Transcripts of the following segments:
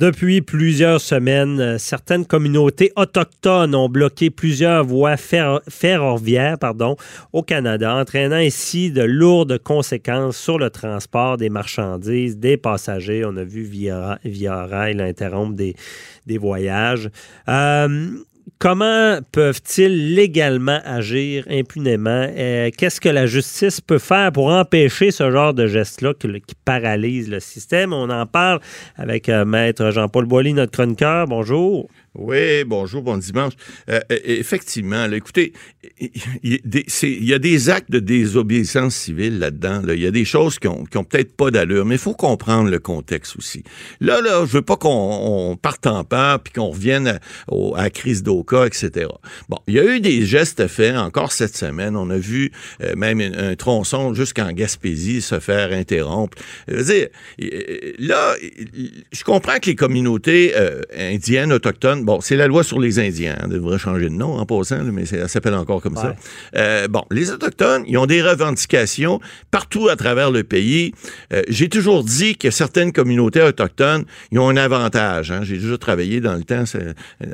Depuis plusieurs semaines, euh, certaines communautés autochtones ont bloqué plusieurs voies ferroviaires au Canada, entraînant ainsi de lourdes conséquences sur le transport des marchandises, des passagers. On a vu Via, Rail interrompre des, des voyages. Euh, comment peuvent-ils légalement agir impunément? Euh, qu'est-ce que la justice peut faire pour empêcher ce genre de geste-là qui, paralyse le système? On en parle avec euh, Maître Jean-Paul Boilly, notre chroniqueur. Bonjour. Oui, bonjour, bon dimanche. Euh, euh, effectivement, écoutez, il y a des actes de désobéissance civile là-dedans. Il y a des choses qui ont, peut-être pas d'allure, mais il faut comprendre le contexte aussi. Là, là, je veux pas qu'on parte en peur puis qu'on revienne à, la crise d'Oka, etc. Bon, il y a eu des gestes faits encore cette semaine. On a vu euh, même un, tronçon jusqu'en Gaspésie se faire interrompre. Dire, là, je comprends que les communautés indiennes, autochtones, bon, c'est la loi sur les Indiens. On devrait changer de nom en passant, mais ça s'appelle encore comme ça. Euh, bon, les Autochtones, ils ont des revendications partout à travers le pays. Euh, j'ai toujours dit que certaines communautés autochtones, ils ont un avantage. Hein. J'ai déjà travaillé dans le temps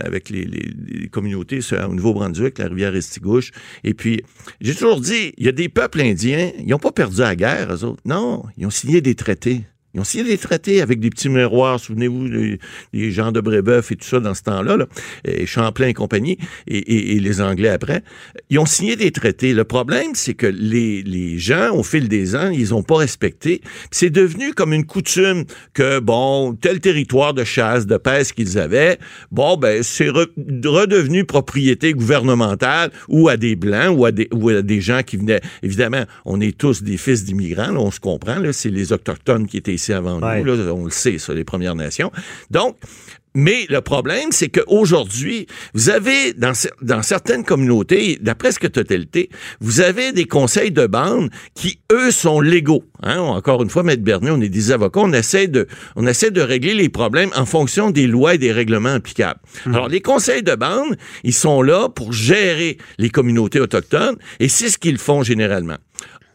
avec les, communautés au Nouveau-Brunswick, la rivière Estigouche. Et puis, j'ai toujours dit, il y a des peuples indiens, ils n'ont pas perdu la guerre, eux autres. Non, ils ont signé des traités. Ils ont signé des traités avec des petits miroirs, souvenez-vous, les, gens de Brébeuf et tout ça dans ce temps-là, Champlain et compagnie, et, les Anglais après. Ils ont signé des traités. Le problème, c'est que les, gens, au fil des ans, ils n'ont pas respecté. C'est devenu comme une coutume que, bon, tel territoire de chasse, de pêche qu'ils avaient, bon, ben, c'est redevenu propriété gouvernementale ou à des Blancs ou à des, ou à des gens qui venaient. Évidemment, on est tous des fils d'immigrants, on se comprend, c'est les Autochtones qui étaient ici avant nous. on le sait, ça, les Premières Nations. Donc, mais le problème, c'est qu'aujourd'hui, vous avez, dans, dans certaines communautés, la presque totalité, vous avez des conseils de bande qui, eux, sont légaux. Hein? Encore une fois, Maître Bernier, on est des avocats, on essaie, de, on essaie de régler les problèmes en fonction des lois et des règlements applicables. Mmh. Alors, les conseils de bande, ils sont là pour gérer les communautés autochtones, et c'est ce qu'ils font généralement.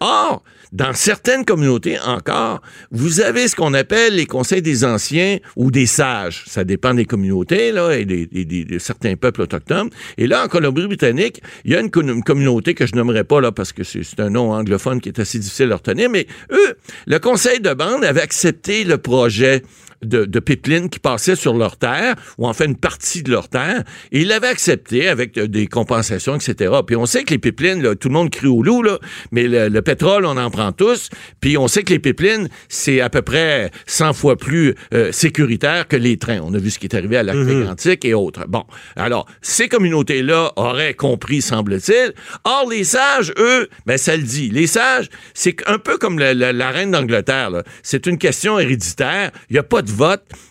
Or, dans certaines communautés encore, vous avez ce qu'on appelle les conseils des anciens ou des sages. Ça dépend des communautés là, et des, de certains peuples autochtones. Et là, en Colombie-Britannique, il y a une, communauté que je nommerai pas là parce que c'est un nom anglophone qui est assez difficile à retenir, mais eux, le conseil de bande avait accepté le projet de, de pipeline qui passaient sur leur terre, ou en fait une partie de leur terre, et ils l'avaient accepté avec euh, des compensations, etc. Puis on sait que les pipelines, là, tout le monde crie au loup, là, mais le, pétrole, on en prend tous, puis on sait que les pipelines, c'est à peu près 100 fois plus euh, sécuritaire que les trains. On a vu ce qui est arrivé à lac mm et autres. Bon, alors, ces communautés-là auraient compris, semble-t-il. Or, les sages, eux, ben ça le dit. Les sages, c'est un peu comme la, la reine d'Angleterre. C'est une question héréditaire. Il n'y a pas de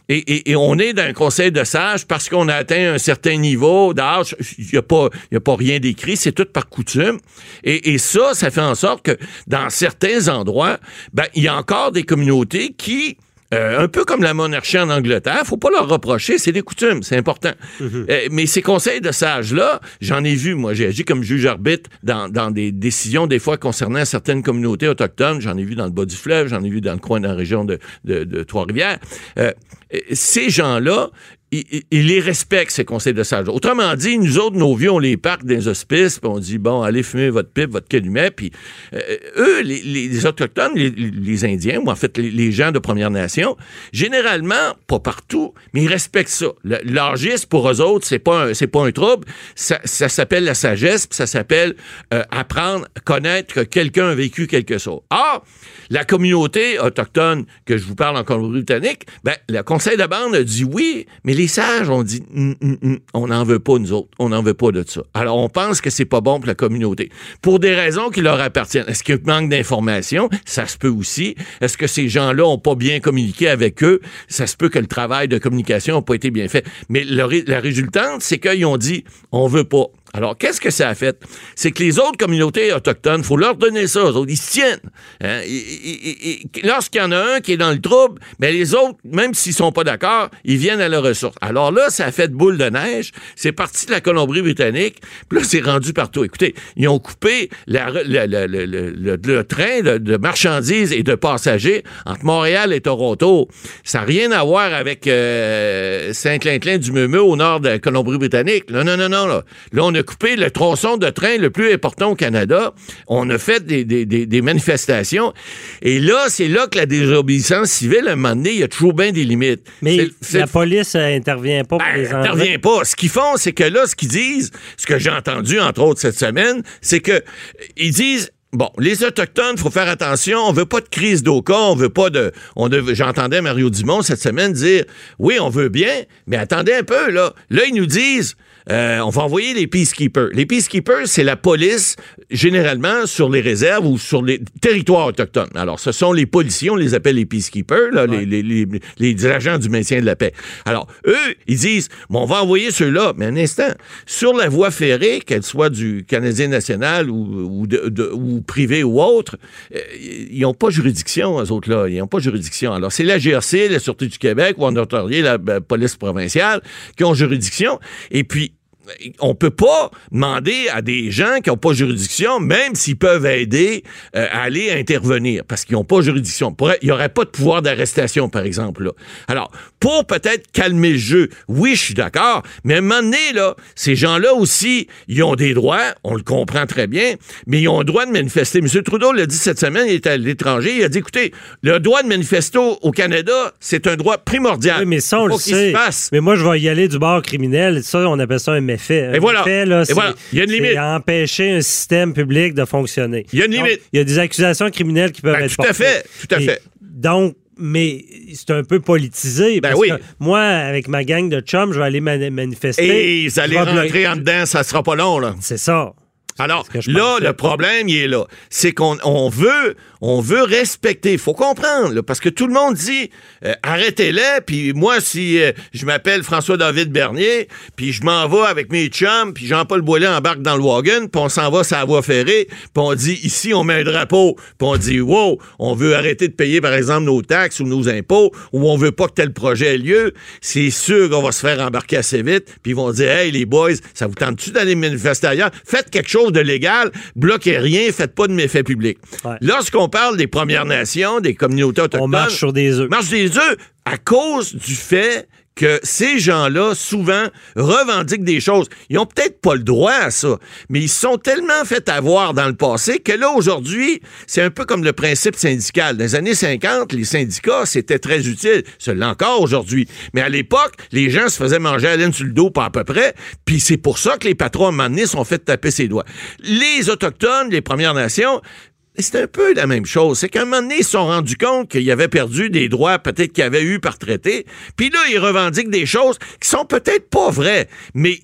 et, on est dans un conseil de sages parce qu'on a atteint un certain niveau d'âge. Il n'y a, pas, a pas rien d'écrit, c'est tout par coutume. Et, ça, ça fait en sorte que dans certains endroits, ben, il y a encore des communautés qui euh, un peu comme la monarchie en Angleterre, faut pas leur reprocher, c'est des coutumes, c'est important. Mhm. Euh, mais ces conseils de sages-là, j'en ai vu, moi, j'ai agi comme juge-arbitre dans, dans, des décisions, des fois, concernant certaines communautés autochtones. J'en ai vu dans le bas du fleuve, j'en ai vu dans le coin de la région de, de, de Trois-Rivières. Euh, ces gens-là, il, les respecte, ces conseils de sages. Autrement dit, nous autres, nos vieux, on les parque dans les hospices, puis on dit, bon, allez fumer votre pipe, votre calumet, puis euh, eux, les, Autochtones, les, Indiens, ou en fait, les, gens de Première Nation, généralement, pas partout, mais ils respectent ça. L'argiste, pour eux autres, c'est pas c'est pas un trouble, ça, s'appelle la sagesse, puis ça s'appelle euh, apprendre, connaître que quelqu'un a vécu quelque chose. Or, La communauté autochtone que je vous parle en Colombie-Britannique, ben, le conseil de bande a dit oui, mais les sages ont dit on n'en veut pas, nous autres. On n'en veut pas de ça. Alors, on pense que c'est pas bon pour la communauté. Pour des raisons qui leur appartiennent. Est-ce qu'il manque d'informations? Ça se peut aussi. Est-ce que ces gens-là ont pas bien communiqué avec eux? Ça se peut que le travail de communication n'a pas été bien fait. Mais la résultante, c'est qu'ils ont dit on veut pas. Alors, qu'est-ce que ça a fait? C'est que les autres communautés autochtones, faut leur donner ça, eux autres, ils se tiennent. Hein? Lorsqu'il y en a un qui est dans le trouble, mais les autres, même s'ils sont pas d'accord, ils viennent à leur ressource. Alors là, ça a fait boule de neige, c'est parti de la Colombie-Britannique, puis là, c'est rendu partout. Écoutez, ils ont coupé le, train de, marchandises et de passagers entre Montréal et Toronto. Ça n'a rien à voir avec euh, Saint-Clinclin du Meumeux au nord de la Colombie-Britannique. Non, non, non, là on a coupé le tronçon de train le plus important au Canada. On a fait des, manifestations. Et là, c'est là que la désobéissance civile, à un moment donné, il y a toujours bien des limites. Mais la police n'intervient pas pour ben, les intervient pas. Ce qu'ils font, c'est que là, ce qu'ils disent, ce que j'ai entendu, entre autres, cette semaine, c'est que ils disent Bon, les Autochtones, faut faire attention. On veut pas de crise d'Oka. On veut pas de. On J'entendais Mario Dumont cette semaine dire Oui, on veut bien, mais attendez un peu, là. Là, ils nous disent euh, on va envoyer les peacekeepers. Les peacekeepers, c'est la police, généralement, sur les réserves ou sur les territoires autochtones. Alors, ce sont les policiers, on les appelle les peacekeepers, les, agents du maintien de la paix. Alors, eux, ils disent, bon, on va envoyer ceux-là, mais un instant, sur la voie ferrée, qu'elle soit du Canadien national ou, ou, privé ou autre, euh, ils n'ont pas juridiction, eux autres-là. Ils n'ont pas juridiction. Alors, c'est la GRC, la Sûreté du Québec ou en Ontario, la, la police provinciale qui ont juridiction. Et puis, on peut pas demander à des gens qui n'ont pas juridiction, même s'ils peuvent aider, euh, à aller intervenir, parce qu'ils n'ont pas juridiction. Il n'y aurait pas de pouvoir d'arrestation, par exemple. Là. Alors, pour peut-être calmer le jeu, oui, je suis d'accord, mais à un moment donné, là, ces gens-là aussi, ils ont des droits, on le comprend très bien, mais ils ont le droit de manifester. M. Trudeau l'a dit cette semaine, il était à l'étranger, il a dit, écoutez, le droit de manifester au Canada, c'est un droit primordial. Oui, mais ça, on le sait. Mais moi, je vais y aller du bord criminel. Ça, on appelle ça un méfait. Et voilà. Et voilà. Il y a une limite. empêcher un système public de fonctionner. Il y a une limite. il y a des accusations criminelles qui peuvent ben, être Tout à fait. Tout à fait. Donc, mais c'est un peu politisé. Ben oui. moi, avec ma gang de chums, je vais aller manifester. Et ils allaient rentrer en dedans, ça sera pas long, là. C'est ça. Alors, là, le problème, il est là. C'est qu'on veut, on veut respecter. Il faut comprendre, parce que tout le monde dit euh, arrêtez-les. Puis moi, si euh, je m'appelle François-David Bernier, puis je m'en vais avec mes chums, puis Jean-Paul Boilet embarque dans le wagon, puis on s'en va sur la voie ferrée, puis on dit ici, on met un drapeau, puis on dit wow, on veut arrêter de payer, par exemple, nos taxes ou nos impôts, ou on veut pas que tel projet ait lieu, c'est sûr qu'on va se faire embarquer assez vite, puis ils vont dire hey, les boys, ça vous tente-tu d'aller manifester ailleurs? Faites quelque chose de légal, bloquez rien, faites pas de méfaits publics. Lorsqu'on parle des Premières Nations, des communautés autochtones... On marche sur des œufs. Marche des œufs à cause du fait que ces gens-là, souvent, revendiquent des choses. Ils ont peut-être pas le droit à ça, mais ils sont tellement fait avoir dans le passé que là, aujourd'hui, c'est un peu comme le principe syndical. Dans les années 50, les syndicats, c'était très utile. C'est encore aujourd'hui. Mais à l'époque, les gens se faisaient manger à laine sur le dos, pas à peu près, puis c'est pour ça que les patrons, à sont fait taper ses doigts. Les Autochtones, les Premières Nations, c'est un peu la même chose. C'est qu'à un moment donné, ils se sont rendus compte qu'ils avaient perdu des droits peut-être qu'ils avaient eu par traité. Puis là, ils revendiquent des choses qui sont peut-être pas vraies, mais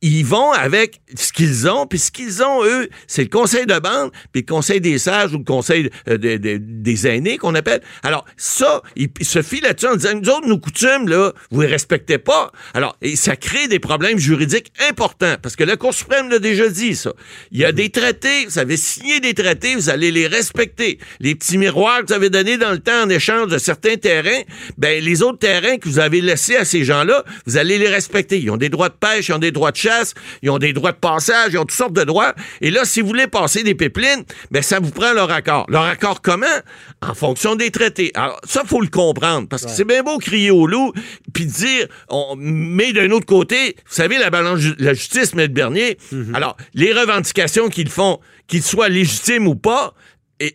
ils vont avec ce qu'ils ont, puis ce qu'ils ont, eux, c'est le conseil de bande, puis le conseil des sages ou le conseil euh, des aînés qu'on appelle. Alors, ça, ils, se fient là-dessus en disant, nous autres, nos coutumes, là, vous les respectez pas. Alors, et ça crée des problèmes juridiques importants, parce que la Cour suprême l'a déjà dit, ça. Il y a des traités, vous avez signé des traités, vous allez les respecter. Les petits miroirs que vous avez donnés dans le temps en échange de certains terrains, ben, les autres terrains que vous avez laissés à ces gens-là, vous allez les respecter. Ils ont des droits de pêche, ils ont des droits de chasse, ils ont des droits de passage, ils ont toutes sortes de droits. Et là, si vous voulez passer des pipelines, ben ça vous prend leur accord. Leur accord comment? En fonction des traités. Alors, ça, faut le comprendre, parce que c'est bien beau crier au loup, puis dire, on, mais d'un autre côté, vous savez, la balance, la justice, M. Bernier, mhm. alors, les revendications qu'ils font, qu'ils soient légitimes ou pas,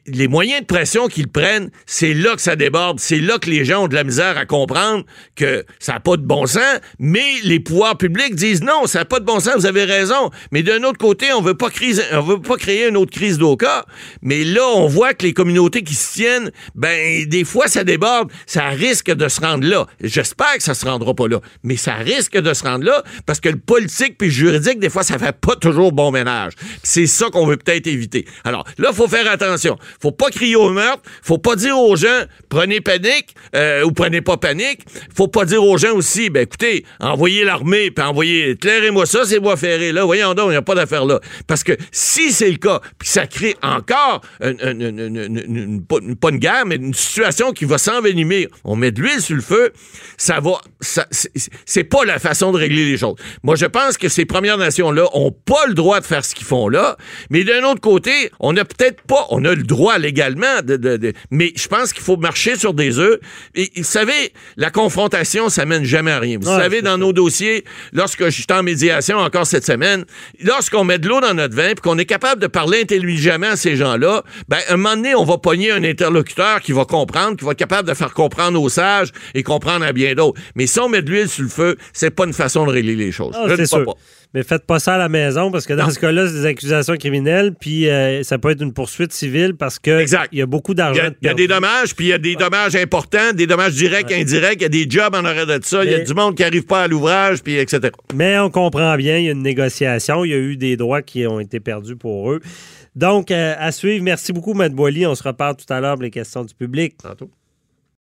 les moyens de pression qu'ils prennent, c'est là que ça déborde. C'est là que les gens ont de la misère à comprendre que ça n'a pas de bon sens. Mais les pouvoirs publics disent non, ça n'a pas de bon sens, vous avez raison. Mais d'un autre côté, on on veut pas créer une autre crise d'Oka. Mais là, on voit que les communautés qui se tiennent, ben, des fois, ça déborde. Ça risque de se rendre là. J'espère que ça se rendra pas là. Mais ça risque de se rendre là parce que le politique puis le juridique, des fois, ça fait pas toujours bon ménage. C'est ça qu'on veut peut-être éviter. Alors, là, faut faire attention. Faut pas crier au meurtre. Faut pas dire aux gens, prenez panique euh, ou prenez pas panique. Faut pas dire aux gens aussi, ben écoutez, envoyez l'armée, puis envoyez, éclairez-moi ça, c'est voies ferrées. Là, voyons donc, il n'y a pas d'affaire là. Parce que si c'est le cas, puis ça crée encore une, pas une guerre, mais une situation qui va s'envenimer, on met de l'huile sur le feu, ça va, c'est pas la façon de régler les choses. Moi, je pense que ces Premières Nations-là ont pas le droit de faire ce qu'ils font là, mais d'un autre côté, on n'a peut-être pas, on a le droit légalement, de, mais je pense qu'il faut marcher sur des œufs. Et vous savez, la confrontation, ça mène jamais à rien. Vous savez, dans nos dossiers, lorsque je suis en médiation encore cette semaine, lorsqu'on met de l'eau dans notre vin, puis qu'on est capable de parler intelligemment à ces gens-là, ben, un moment donné, on va pogner un interlocuteur qui va comprendre, qui va être capable de faire comprendre aux sages et comprendre à bien d'autres. Mais si on met de l'huile sur le feu, c'est pas une façon de régler les choses. Ah, c'est Pas. Mais faites pas ça à la maison parce que dans ce cas-là, c'est des accusations criminelles, puis euh, ça peut être une poursuite civile parce que il y a beaucoup d'argent. Il y, a des dommages, puis il y a des dommages importants, des dommages directs, indirects, il y a des jobs en arrêt de ça, il y a du monde qui n'arrive pas à l'ouvrage, puis etc. Mais on comprend bien, il y a une négociation, il y a eu des droits qui ont été perdus pour eux. Donc, euh, à suivre. Merci beaucoup, Matt Boily. On se reparle tout à l'heure pour les questions du public. Tantôt.